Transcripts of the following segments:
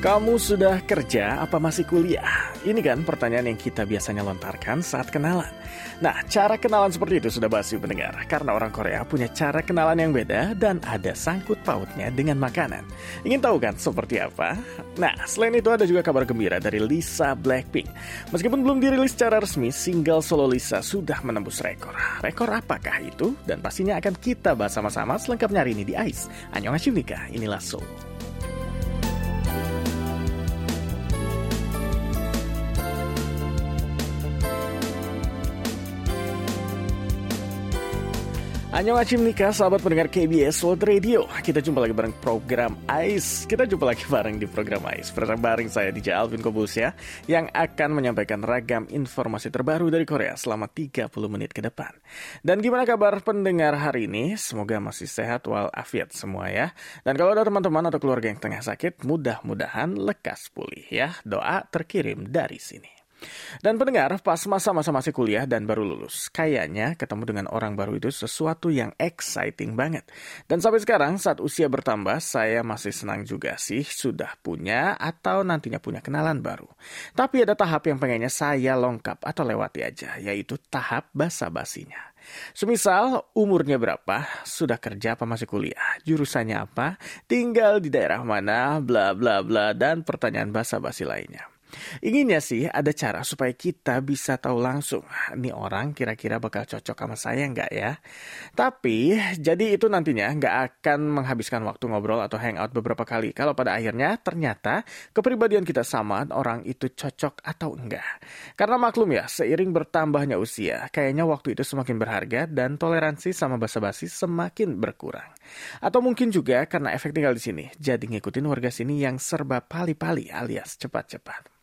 Kamu sudah kerja apa masih kuliah? Ini kan pertanyaan yang kita biasanya lontarkan saat kenalan. Nah, cara kenalan seperti itu sudah basi pendengar. Karena orang Korea punya cara kenalan yang beda dan ada sangkut pautnya dengan makanan. Ingin tahu kan seperti apa? Nah, selain itu ada juga kabar gembira dari Lisa Blackpink. Meskipun belum dirilis secara resmi, single solo Lisa sudah menembus rekor. Rekor apakah itu? Dan pastinya akan kita bahas sama-sama selengkapnya hari ini di AIS. Annyeonghaseyo inilah Soul. Annyeonghaseyo Nika, sahabat pendengar KBS World Radio. Kita jumpa lagi bareng program AIS. Kita jumpa lagi bareng di program AIS. Bersama bareng saya DJ Alvin Kobus ya Yang akan menyampaikan ragam informasi terbaru dari Korea Selama 30 menit ke depan. Dan gimana kabar pendengar hari ini? Semoga masih sehat walafiat semua ya. Dan kalau ada teman-teman atau keluarga yang tengah sakit Mudah-mudahan lekas pulih ya. Doa terkirim dari sini dan pendengar, pas masa-masa masih kuliah dan baru lulus, kayaknya ketemu dengan orang baru itu sesuatu yang exciting banget. Dan sampai sekarang, saat usia bertambah, saya masih senang juga sih sudah punya atau nantinya punya kenalan baru. Tapi ada tahap yang pengennya saya lengkap atau lewati aja, yaitu tahap basa-basinya. Semisal umurnya berapa, sudah kerja apa masih kuliah, jurusannya apa, tinggal di daerah mana, bla bla bla, dan pertanyaan basa-basi lainnya. Inginnya sih ada cara supaya kita bisa tahu langsung, nih orang kira-kira bakal cocok sama saya nggak ya? Tapi, jadi itu nantinya nggak akan menghabiskan waktu ngobrol atau hangout beberapa kali. Kalau pada akhirnya ternyata kepribadian kita sama, orang itu cocok atau enggak. Karena maklum ya, seiring bertambahnya usia, kayaknya waktu itu semakin berharga dan toleransi sama basa-basi semakin berkurang. Atau mungkin juga karena efek tinggal di sini, jadi ngikutin warga sini yang serba pali-pali alias cepat-cepat.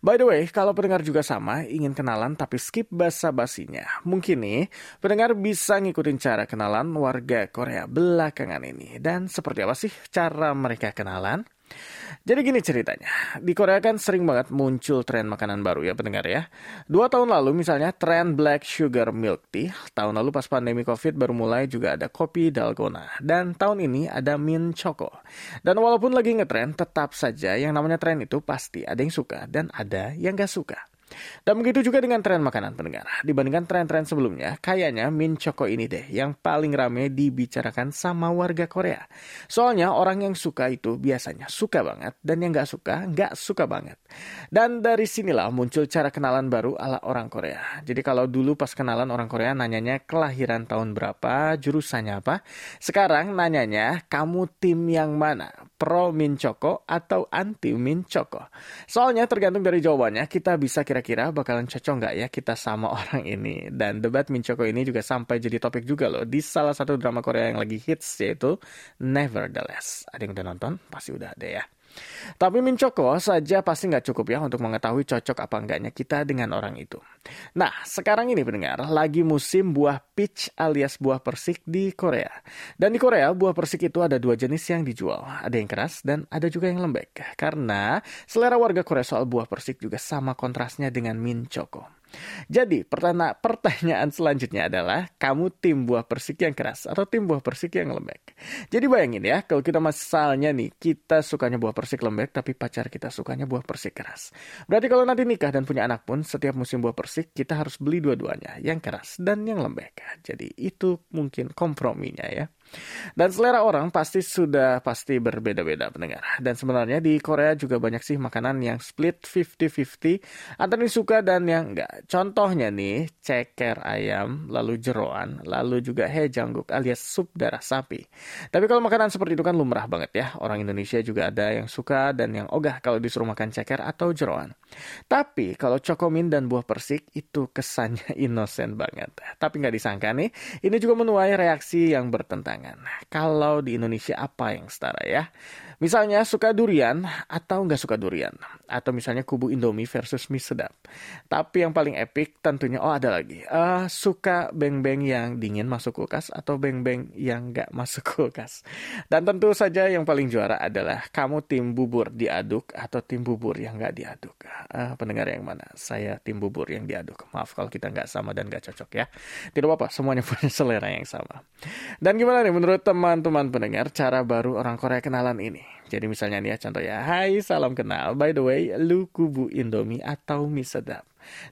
By the way, kalau pendengar juga sama, ingin kenalan tapi skip basa-basinya. Mungkin nih, pendengar bisa ngikutin cara kenalan warga Korea belakangan ini. Dan seperti apa sih cara mereka kenalan? Jadi gini ceritanya, di Korea kan sering banget muncul tren makanan baru ya pendengar ya. Dua tahun lalu misalnya tren black sugar milk tea, tahun lalu pas pandemi covid baru mulai juga ada kopi dalgona, dan tahun ini ada mint choco. Dan walaupun lagi ngetren, tetap saja yang namanya tren itu pasti ada yang suka dan ada yang gak suka. Dan begitu juga dengan tren makanan pendengar. Dibandingkan tren-tren sebelumnya, kayaknya Min Choco ini deh yang paling rame dibicarakan sama warga Korea. Soalnya orang yang suka itu biasanya suka banget dan yang gak suka gak suka banget. Dan dari sinilah muncul cara kenalan baru ala orang Korea. Jadi kalau dulu pas kenalan orang Korea nanyanya kelahiran tahun berapa, jurusannya apa. Sekarang nanyanya kamu tim yang mana? Pro Min Choco atau anti Min Choco? Soalnya tergantung dari jawabannya kita bisa kira kira-kira bakalan cocok nggak ya kita sama orang ini. Dan debat Minchoko ini juga sampai jadi topik juga loh di salah satu drama Korea yang lagi hits yaitu Nevertheless. Ada yang udah nonton? Pasti udah ada ya. Tapi Minchoko saja pasti nggak cukup ya untuk mengetahui cocok apa enggaknya kita dengan orang itu. Nah, sekarang ini pendengar, lagi musim buah peach alias buah persik di Korea. Dan di Korea, buah persik itu ada dua jenis yang dijual. Ada yang keras dan ada juga yang lembek. Karena selera warga Korea soal buah persik juga sama kontrasnya dengan Minchoko. Jadi pertanyaan selanjutnya adalah kamu tim buah persik yang keras atau tim buah persik yang lembek. Jadi bayangin ya kalau kita misalnya nih kita sukanya buah persik lembek tapi pacar kita sukanya buah persik keras. Berarti kalau nanti nikah dan punya anak pun setiap musim buah persik kita harus beli dua-duanya yang keras dan yang lembek. Jadi itu mungkin komprominya ya. Dan selera orang pasti sudah pasti berbeda-beda pendengar. Dan sebenarnya di Korea juga banyak sih makanan yang split 50-50 antara yang suka dan yang enggak. Contohnya nih ceker ayam, lalu jeroan, lalu juga hejangguk alias sup darah sapi. Tapi kalau makanan seperti itu kan lumrah banget ya. Orang Indonesia juga ada yang suka dan yang ogah kalau disuruh makan ceker atau jeroan. Tapi kalau cokomin dan buah persik itu kesannya inosen banget. Tapi nggak disangka nih, ini juga menuai reaksi yang bertentangan pasangan. Kalau di Indonesia apa yang setara ya? Misalnya suka durian atau nggak suka durian. Atau misalnya kubu Indomie versus mie sedap. Tapi yang paling epic tentunya, oh ada lagi. Uh, suka beng-beng yang dingin masuk kulkas atau beng-beng yang nggak masuk kulkas. Dan tentu saja yang paling juara adalah kamu tim bubur diaduk atau tim bubur yang nggak diaduk. Uh, pendengar yang mana? Saya tim bubur yang diaduk. Maaf kalau kita nggak sama dan nggak cocok ya. Tidak apa-apa, semuanya punya selera yang sama. Dan gimana nih menurut teman-teman pendengar cara baru orang Korea kenalan ini? Jadi misalnya nih ya contoh ya, Hai salam kenal, by the way lu kubu Indomie atau mie sedap.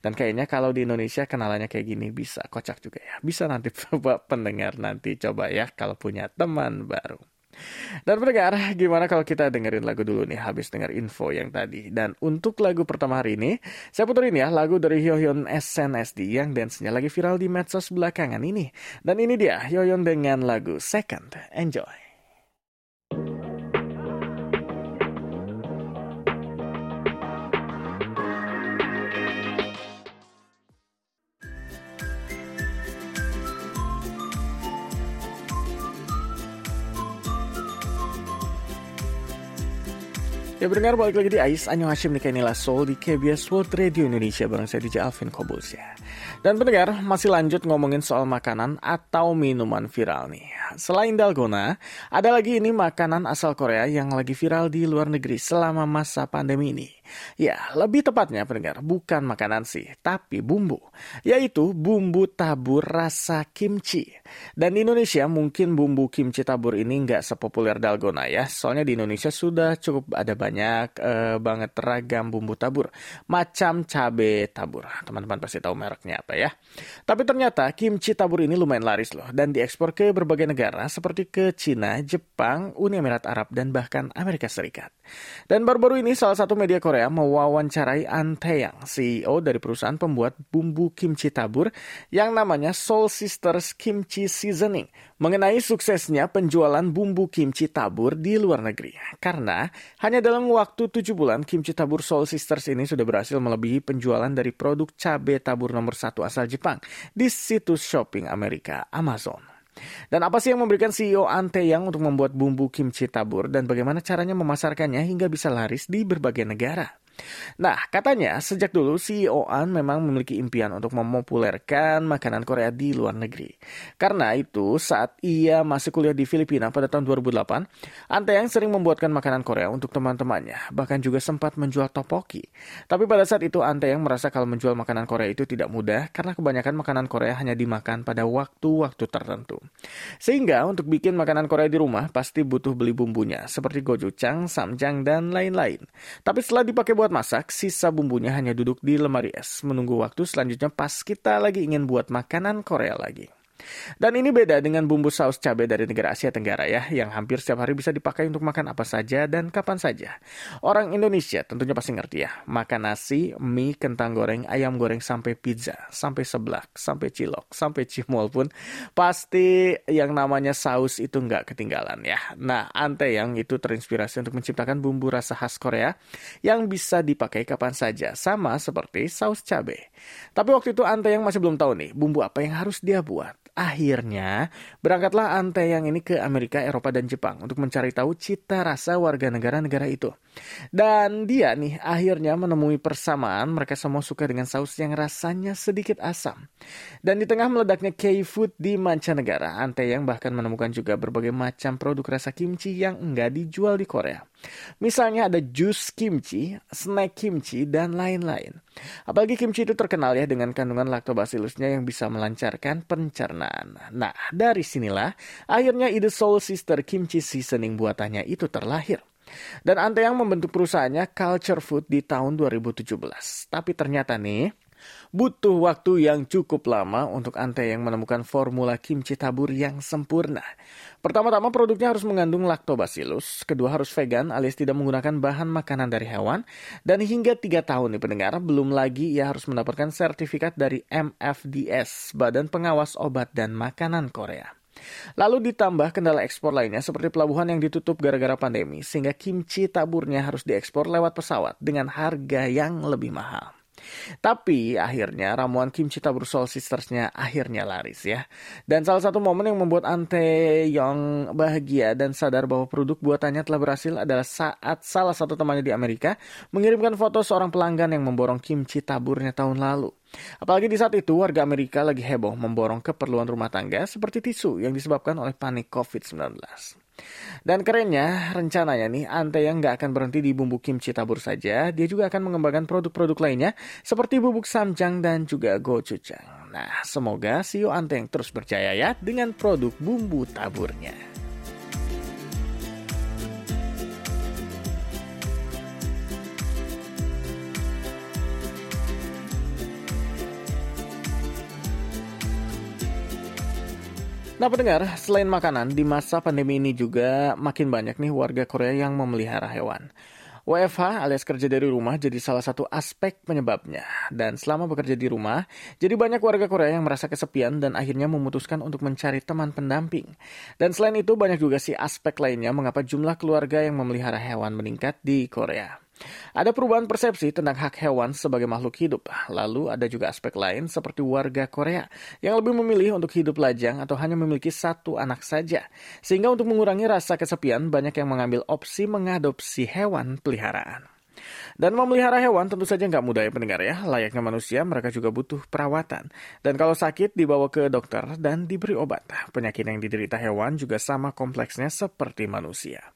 Dan kayaknya kalau di Indonesia kenalannya kayak gini bisa kocak juga ya. Bisa nanti coba pendengar nanti coba ya kalau punya teman baru. Dan pendengar, gimana kalau kita dengerin lagu dulu nih habis denger info yang tadi. Dan untuk lagu pertama hari ini, saya puterin ya lagu dari Hyoyeon SNSD yang dance-nya lagi viral di medsos belakangan ini. Dan ini dia Hyoyeon dengan lagu Second. Enjoy. Ya benar balik lagi di Ais Anyo Hashim nih Nila Soul di KBS World Radio Indonesia bareng saya DJ Alvin Kobus ya. Dan pendengar masih lanjut ngomongin soal makanan atau minuman viral nih. Selain dalgona, ada lagi ini makanan asal Korea yang lagi viral di luar negeri selama masa pandemi ini. Ya, lebih tepatnya pendengar, bukan makanan sih, tapi bumbu. Yaitu bumbu tabur rasa kimchi. Dan di Indonesia mungkin bumbu kimchi tabur ini nggak sepopuler dalgona ya. Soalnya di Indonesia sudah cukup ada banyak eh, banget ragam bumbu tabur. Macam cabe tabur. Teman-teman pasti tahu mereknya apa ya. Tapi ternyata kimchi tabur ini lumayan laris loh. Dan diekspor ke berbagai negara seperti ke Cina, Jepang, Uni Emirat Arab, dan bahkan Amerika Serikat. Dan baru-baru ini salah satu media Korea Korea mewawancarai An Taeyang, CEO dari perusahaan pembuat bumbu kimchi tabur yang namanya Soul Sisters Kimchi Seasoning mengenai suksesnya penjualan bumbu kimchi tabur di luar negeri. Karena hanya dalam waktu 7 bulan kimchi tabur Soul Sisters ini sudah berhasil melebihi penjualan dari produk cabai tabur nomor satu asal Jepang di situs shopping Amerika Amazon. Dan apa sih yang memberikan CEO Ante yang untuk membuat bumbu kimchi tabur dan bagaimana caranya memasarkannya hingga bisa laris di berbagai negara? Nah, katanya sejak dulu CEO An memang memiliki impian untuk memopulerkan makanan Korea di luar negeri. Karena itu, saat ia masih kuliah di Filipina pada tahun 2008, Ante yang sering membuatkan makanan Korea untuk teman-temannya, bahkan juga sempat menjual topoki. Tapi pada saat itu Ante yang merasa kalau menjual makanan Korea itu tidak mudah karena kebanyakan makanan Korea hanya dimakan pada waktu-waktu tertentu. Sehingga untuk bikin makanan Korea di rumah pasti butuh beli bumbunya seperti gochujang, samjang, dan lain-lain. Tapi setelah dipakai buat buat masak, sisa bumbunya hanya duduk di lemari es, menunggu waktu selanjutnya pas kita lagi ingin buat makanan Korea lagi. Dan ini beda dengan bumbu saus cabai dari negara Asia Tenggara ya, yang hampir setiap hari bisa dipakai untuk makan apa saja dan kapan saja. Orang Indonesia tentunya pasti ngerti ya, makan nasi, mie, kentang goreng, ayam goreng sampai pizza, sampai seblak, sampai cilok, sampai cimol pun pasti yang namanya saus itu nggak ketinggalan ya. Nah, Ante yang itu terinspirasi untuk menciptakan bumbu rasa khas Korea yang bisa dipakai kapan saja, sama seperti saus cabai. Tapi waktu itu Ante yang masih belum tahu nih bumbu apa yang harus dia buat. Akhirnya, berangkatlah Ante yang ini ke Amerika, Eropa, dan Jepang untuk mencari tahu cita rasa warga negara-negara itu. Dan dia nih akhirnya menemui persamaan mereka semua suka dengan saus yang rasanya sedikit asam. Dan di tengah meledaknya K-food di mancanegara, Ante yang bahkan menemukan juga berbagai macam produk rasa kimchi yang enggak dijual di Korea. Misalnya ada jus kimchi, snack kimchi, dan lain-lain. Apalagi kimchi itu terkenal ya dengan kandungan lactobacillusnya yang bisa melancarkan pencernaan. Nah, dari sinilah akhirnya ide Soul Sister Kimchi Seasoning buatannya itu terlahir. Dan Ante yang membentuk perusahaannya Culture Food di tahun 2017. Tapi ternyata nih, Butuh waktu yang cukup lama untuk Ante yang menemukan formula kimchi tabur yang sempurna. Pertama-tama produknya harus mengandung lactobacillus, kedua harus vegan alias tidak menggunakan bahan makanan dari hewan, dan hingga tiga tahun nih pendengar, belum lagi ia harus mendapatkan sertifikat dari MFDS, Badan Pengawas Obat dan Makanan Korea. Lalu ditambah kendala ekspor lainnya seperti pelabuhan yang ditutup gara-gara pandemi, sehingga kimchi taburnya harus diekspor lewat pesawat dengan harga yang lebih mahal. Tapi akhirnya ramuan kimchi tabur Soul Sistersnya akhirnya laris ya. Dan salah satu momen yang membuat Ante yang bahagia dan sadar bahwa produk buatannya telah berhasil adalah saat salah satu temannya di Amerika mengirimkan foto seorang pelanggan yang memborong kimchi taburnya tahun lalu. Apalagi di saat itu warga Amerika lagi heboh memborong keperluan rumah tangga seperti tisu yang disebabkan oleh panik COVID-19. Dan kerennya, rencananya nih, Ante yang nggak akan berhenti di bumbu kimchi tabur saja, dia juga akan mengembangkan produk-produk lainnya seperti bubuk samjang dan juga gochujang. Nah, semoga CEO Ante yang terus berjaya ya dengan produk bumbu taburnya. Nah pendengar, selain makanan, di masa pandemi ini juga makin banyak nih warga Korea yang memelihara hewan. WFH alias kerja dari rumah jadi salah satu aspek penyebabnya. Dan selama bekerja di rumah, jadi banyak warga Korea yang merasa kesepian dan akhirnya memutuskan untuk mencari teman pendamping. Dan selain itu banyak juga sih aspek lainnya mengapa jumlah keluarga yang memelihara hewan meningkat di Korea. Ada perubahan persepsi tentang hak hewan sebagai makhluk hidup. Lalu ada juga aspek lain seperti warga Korea yang lebih memilih untuk hidup lajang atau hanya memiliki satu anak saja. Sehingga untuk mengurangi rasa kesepian banyak yang mengambil opsi mengadopsi hewan peliharaan. Dan memelihara hewan tentu saja nggak mudah ya pendengar ya. Layaknya manusia, mereka juga butuh perawatan. Dan kalau sakit, dibawa ke dokter dan diberi obat. Penyakit yang diderita hewan juga sama kompleksnya seperti manusia.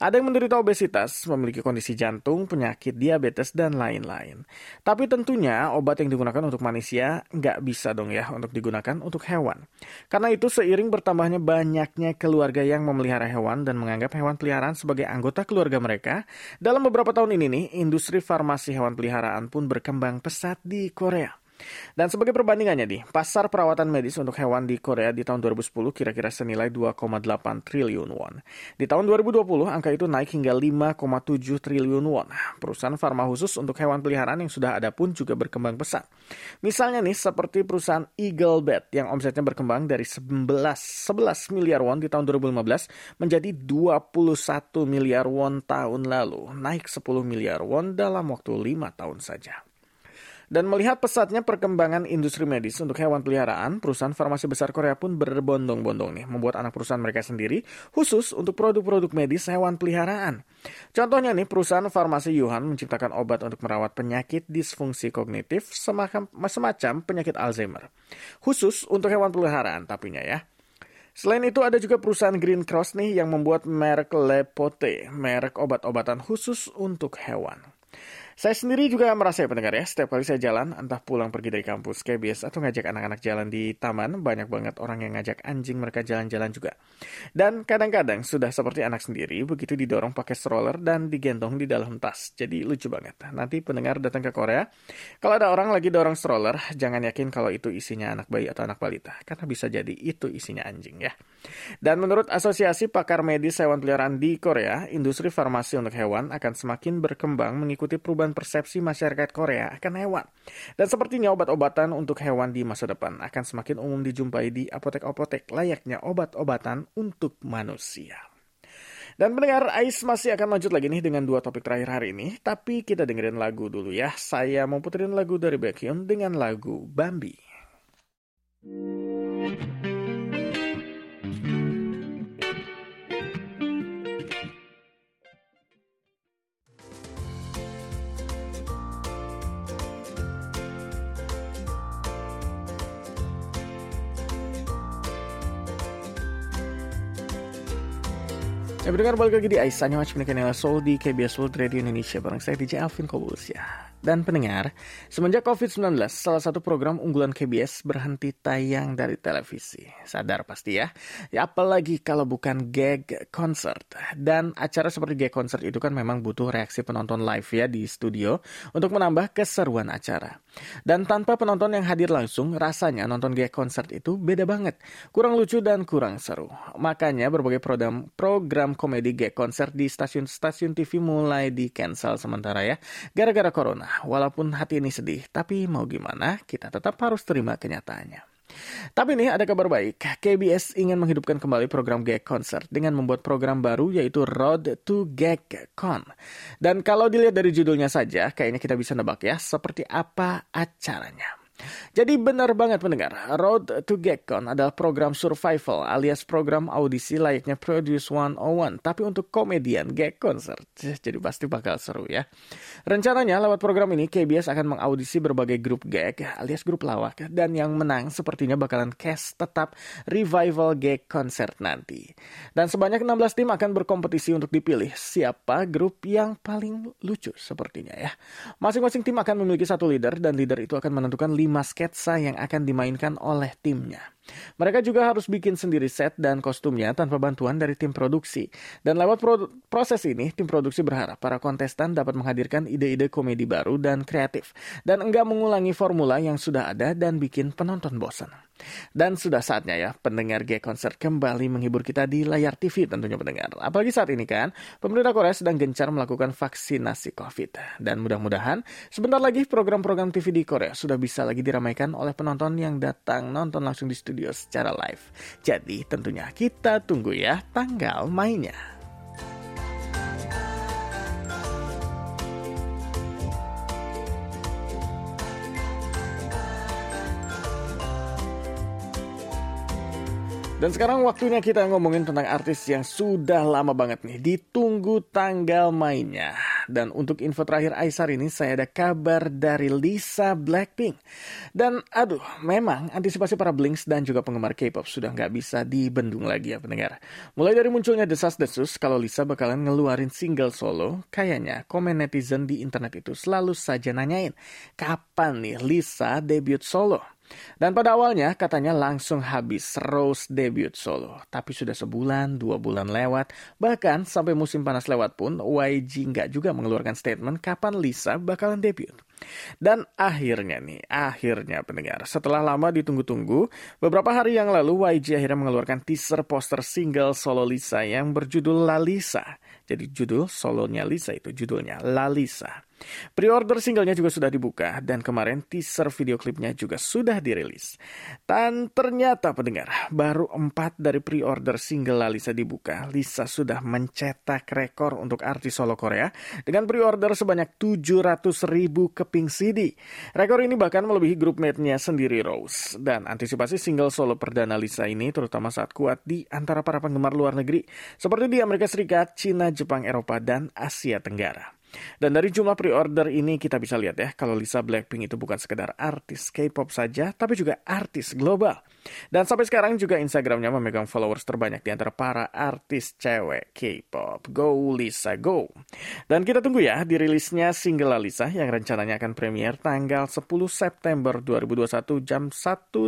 Ada yang menderita obesitas, memiliki kondisi jantung, penyakit diabetes, dan lain-lain. Tapi tentunya obat yang digunakan untuk manusia nggak bisa dong ya untuk digunakan untuk hewan. Karena itu seiring bertambahnya banyaknya keluarga yang memelihara hewan dan menganggap hewan peliharaan sebagai anggota keluarga mereka, dalam beberapa tahun ini nih, industri farmasi hewan peliharaan pun berkembang pesat di Korea. Dan sebagai perbandingannya nih, pasar perawatan medis untuk hewan di Korea di tahun 2010 kira-kira senilai 2,8 triliun won. Di tahun 2020 angka itu naik hingga 5,7 triliun won. Perusahaan farma khusus untuk hewan peliharaan yang sudah ada pun juga berkembang pesat. Misalnya nih seperti perusahaan Eagle Bed yang omsetnya berkembang dari 11 11 miliar won di tahun 2015 menjadi 21 miliar won tahun lalu, naik 10 miliar won dalam waktu 5 tahun saja. Dan melihat pesatnya perkembangan industri medis untuk hewan peliharaan, perusahaan farmasi besar Korea pun berbondong-bondong nih membuat anak perusahaan mereka sendiri khusus untuk produk-produk medis hewan peliharaan. Contohnya nih perusahaan farmasi Yuhan menciptakan obat untuk merawat penyakit disfungsi kognitif semacam, penyakit Alzheimer. Khusus untuk hewan peliharaan tapinya ya. Selain itu ada juga perusahaan Green Cross nih yang membuat merek Lepote, merek obat-obatan khusus untuk hewan. Saya sendiri juga merasa ya pendengar ya, setiap kali saya jalan, entah pulang pergi dari kampus biasa atau ngajak anak-anak jalan di taman, banyak banget orang yang ngajak anjing mereka jalan-jalan juga. Dan kadang-kadang sudah seperti anak sendiri, begitu didorong pakai stroller dan digendong di dalam tas. Jadi lucu banget. Nanti pendengar datang ke Korea, kalau ada orang lagi dorong stroller, jangan yakin kalau itu isinya anak bayi atau anak balita, karena bisa jadi itu isinya anjing ya. Dan menurut Asosiasi Pakar Medis Hewan Peliharaan di Korea, industri farmasi untuk hewan akan semakin berkembang mengikuti perubahan perubahan persepsi masyarakat Korea akan hewan. Dan sepertinya obat-obatan untuk hewan di masa depan akan semakin umum dijumpai di apotek-apotek layaknya obat-obatan untuk manusia. Dan pendengar, Ais masih akan lanjut lagi nih dengan dua topik terakhir hari ini. Tapi kita dengerin lagu dulu ya. Saya mau puterin lagu dari Baekhyun dengan lagu Bambi. Ya mendengar balik lagi di Aisyah Watch Menekan Soul di KBS World Radio Indonesia Bareng saya DJ Alvin Kobulus ya dan pendengar, semenjak COVID-19, salah satu program unggulan KBS berhenti tayang dari televisi. Sadar pasti ya. Ya apalagi kalau bukan gag concert. Dan acara seperti gag concert itu kan memang butuh reaksi penonton live ya di studio untuk menambah keseruan acara. Dan tanpa penonton yang hadir langsung, rasanya nonton gag concert itu beda banget. Kurang lucu dan kurang seru. Makanya berbagai program, program komedi gag concert di stasiun-stasiun TV mulai di cancel sementara ya. Gara-gara corona walaupun hati ini sedih, tapi mau gimana, kita tetap harus terima kenyataannya. Tapi nih ada kabar baik, KBS ingin menghidupkan kembali program Gag Concert dengan membuat program baru yaitu Road to Gag Con. Dan kalau dilihat dari judulnya saja, kayaknya kita bisa nebak ya seperti apa acaranya. Jadi benar banget pendengar, Road to GagCon adalah program survival alias program audisi layaknya Produce 101, tapi untuk komedian gag concert. Jadi pasti bakal seru ya. Rencananya lewat program ini KBS akan mengaudisi berbagai grup gag alias grup lawak dan yang menang sepertinya bakalan cast tetap revival gag concert nanti. Dan sebanyak 16 tim akan berkompetisi untuk dipilih siapa grup yang paling lucu sepertinya ya. Masing-masing tim akan memiliki satu leader dan leader itu akan menentukan lima sketsa yang akan dimainkan oleh timnya. Mereka juga harus bikin sendiri set dan kostumnya tanpa bantuan dari tim produksi. Dan lewat pro proses ini, tim produksi berharap para kontestan dapat menghadirkan ide-ide komedi baru dan kreatif. Dan enggak mengulangi formula yang sudah ada dan bikin penonton bosan. Dan sudah saatnya ya pendengar G Concert kembali menghibur kita di layar TV tentunya pendengar. Apalagi saat ini kan pemerintah Korea sedang gencar melakukan vaksinasi COVID. Dan mudah-mudahan sebentar lagi program-program TV di Korea sudah bisa lagi diramaikan oleh penonton yang datang nonton langsung di studio secara live. Jadi tentunya kita tunggu ya tanggal mainnya. Dan sekarang waktunya kita ngomongin tentang artis yang sudah lama banget nih ditunggu tanggal mainnya. Dan untuk info terakhir Aisar ini saya ada kabar dari Lisa Blackpink. Dan aduh, memang antisipasi para Blinks dan juga penggemar K-pop sudah nggak bisa dibendung lagi ya pendengar. Mulai dari munculnya desas-desus kalau Lisa bakalan ngeluarin single solo, kayaknya komen netizen di internet itu selalu saja nanyain, kapan nih Lisa debut solo? Dan pada awalnya katanya langsung habis Rose debut solo. Tapi sudah sebulan, dua bulan lewat, bahkan sampai musim panas lewat pun YG nggak juga mengeluarkan statement kapan Lisa bakalan debut. Dan akhirnya nih, akhirnya pendengar, setelah lama ditunggu-tunggu, beberapa hari yang lalu YG akhirnya mengeluarkan teaser poster single solo Lisa yang berjudul La Lisa. Jadi judul solonya Lisa itu judulnya La Lisa. Pre-order singlenya juga sudah dibuka dan kemarin teaser video klipnya juga sudah dirilis. Dan ternyata pendengar, baru empat dari pre-order single Lalisa dibuka, Lisa sudah mencetak rekor untuk artis solo Korea dengan pre-order sebanyak 700 ribu keping CD. Rekor ini bahkan melebihi grup mate-nya sendiri Rose. Dan antisipasi single solo perdana Lisa ini terutama saat kuat di antara para penggemar luar negeri seperti di Amerika Serikat, Cina, Jepang, Eropa, dan Asia Tenggara. Dan dari jumlah pre-order ini kita bisa lihat ya, kalau Lisa Blackpink itu bukan sekedar artis K-pop saja, tapi juga artis global. Dan sampai sekarang juga Instagramnya memegang followers terbanyak di antara para artis cewek K-pop. Go Lisa, go! Dan kita tunggu ya dirilisnya single Lisa yang rencananya akan premier tanggal 10 September 2021 jam 1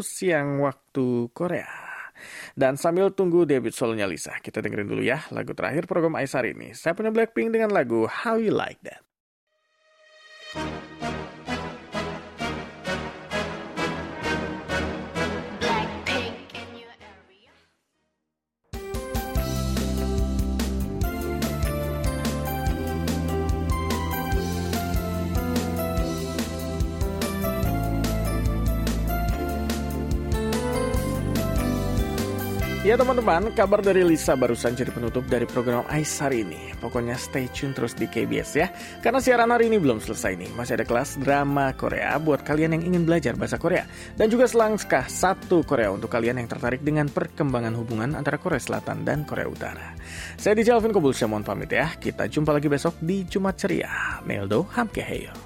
siang waktu Korea. Dan sambil tunggu debut solonya Lisa, kita dengerin dulu ya lagu terakhir program Aisar ini. Saya punya Blackpink dengan lagu How You Like That. Ya teman-teman, kabar dari Lisa barusan jadi penutup dari program Ais hari ini. Pokoknya stay tune terus di KBS ya. Karena siaran hari ini belum selesai nih. Masih ada kelas drama Korea buat kalian yang ingin belajar bahasa Korea. Dan juga selangkah satu Korea untuk kalian yang tertarik dengan perkembangan hubungan antara Korea Selatan dan Korea Utara. Saya DJ Alvin Kobul, mohon pamit ya. Kita jumpa lagi besok di Jumat Ceria. Meldo Hamkeheyo.